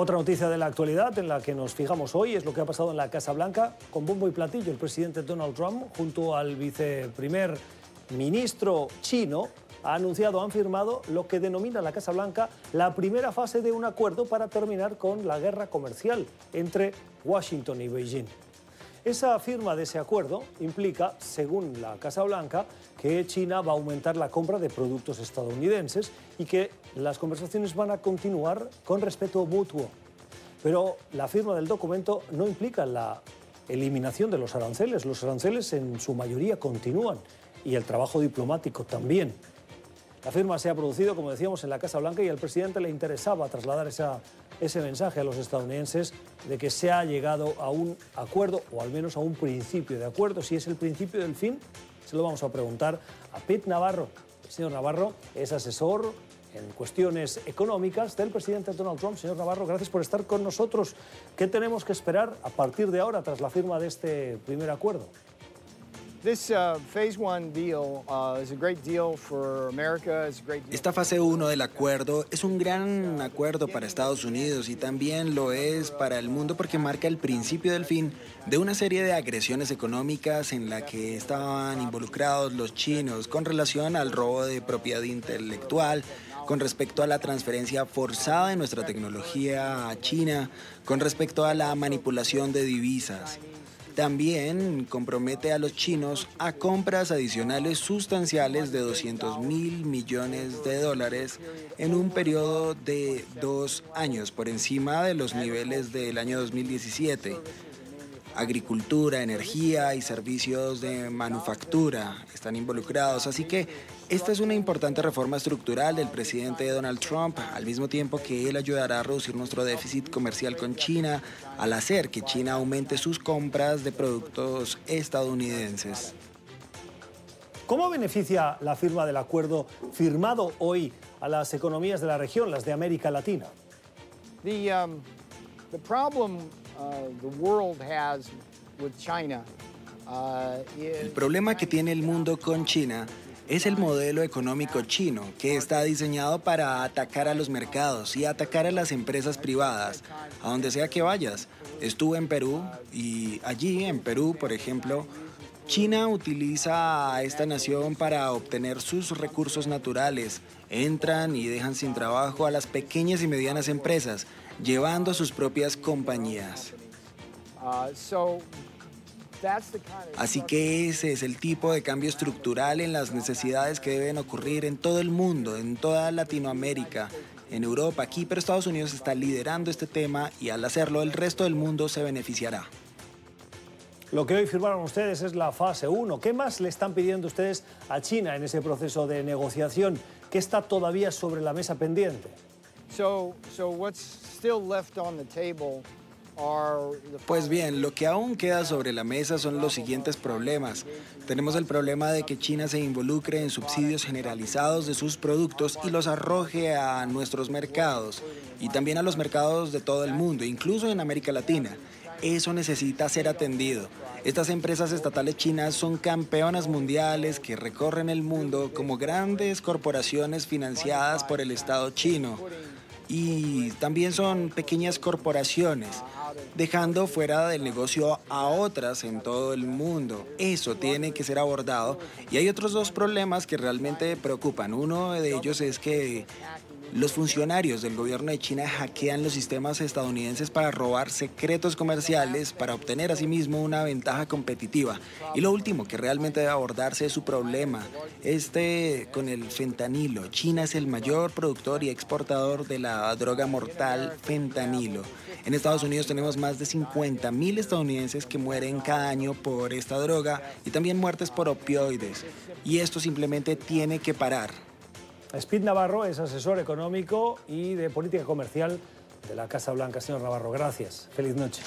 Otra noticia de la actualidad en la que nos fijamos hoy es lo que ha pasado en la Casa Blanca con bombo y platillo. El presidente Donald Trump, junto al viceprimer ministro chino, ha anunciado, han firmado lo que denomina la Casa Blanca la primera fase de un acuerdo para terminar con la guerra comercial entre Washington y Beijing. Esa firma de ese acuerdo implica, según la Casa Blanca, que China va a aumentar la compra de productos estadounidenses y que las conversaciones van a continuar con respeto mutuo. Pero la firma del documento no implica la eliminación de los aranceles. Los aranceles en su mayoría continúan y el trabajo diplomático también. La firma se ha producido, como decíamos, en la Casa Blanca y al presidente le interesaba trasladar ese mensaje a los estadounidenses de que se ha llegado a un acuerdo o al menos a un principio de acuerdo. Si es el principio del fin, se lo vamos a preguntar a Pete Navarro. El señor Navarro es asesor en cuestiones económicas del presidente Donald Trump. Señor Navarro, gracias por estar con nosotros. ¿Qué tenemos que esperar a partir de ahora tras la firma de este primer acuerdo? Esta fase 1 del acuerdo es un gran acuerdo para Estados Unidos y también lo es para el mundo porque marca el principio del fin de una serie de agresiones económicas en la que estaban involucrados los chinos con relación al robo de propiedad intelectual, con respecto a la transferencia forzada de nuestra tecnología a China, con respecto a la manipulación de divisas. También compromete a los chinos a compras adicionales sustanciales de 200 mil millones de dólares en un periodo de dos años, por encima de los niveles del año 2017 agricultura, energía y servicios de manufactura están involucrados. Así que esta es una importante reforma estructural del presidente Donald Trump, al mismo tiempo que él ayudará a reducir nuestro déficit comercial con China al hacer que China aumente sus compras de productos estadounidenses. ¿Cómo beneficia la firma del acuerdo firmado hoy a las economías de la región, las de América Latina? Um, el problema que tiene el mundo con China es el modelo económico chino, que está diseñado para atacar a los mercados y atacar a las empresas privadas, a donde sea que vayas. Estuve en Perú y allí, en Perú, por ejemplo, China utiliza a esta nación para obtener sus recursos naturales. Entran y dejan sin trabajo a las pequeñas y medianas empresas, llevando sus propias compañías. Así que ese es el tipo de cambio estructural en las necesidades que deben ocurrir en todo el mundo, en toda Latinoamérica, en Europa, aquí, pero Estados Unidos está liderando este tema y al hacerlo el resto del mundo se beneficiará. Lo que hoy firmaron ustedes es la fase 1. ¿Qué más le están pidiendo ustedes a China en ese proceso de negociación? ¿Qué está todavía sobre la mesa pendiente? Pues bien, lo que aún queda sobre la mesa son los siguientes problemas. Tenemos el problema de que China se involucre en subsidios generalizados de sus productos y los arroje a nuestros mercados y también a los mercados de todo el mundo, incluso en América Latina. Eso necesita ser atendido. Estas empresas estatales chinas son campeonas mundiales que recorren el mundo como grandes corporaciones financiadas por el Estado chino y también son pequeñas corporaciones, dejando fuera del negocio a otras en todo el mundo. Eso tiene que ser abordado. Y hay otros dos problemas que realmente preocupan. Uno de ellos es que los funcionarios del gobierno de China hackean los sistemas estadounidenses para robar secretos comerciales para obtener asimismo una ventaja competitiva. Y lo último que realmente debe abordarse es su problema, este con el fentanilo. China es el mayor productor y exportador de la droga mortal fentanilo. En Estados Unidos tenemos más de 50 mil estadounidenses que mueren cada año por esta droga y también muertes por opioides. Y esto simplemente tiene que parar. Speed Navarro es asesor económico y de política comercial de la Casa Blanca. Señor Navarro, gracias. Feliz noche.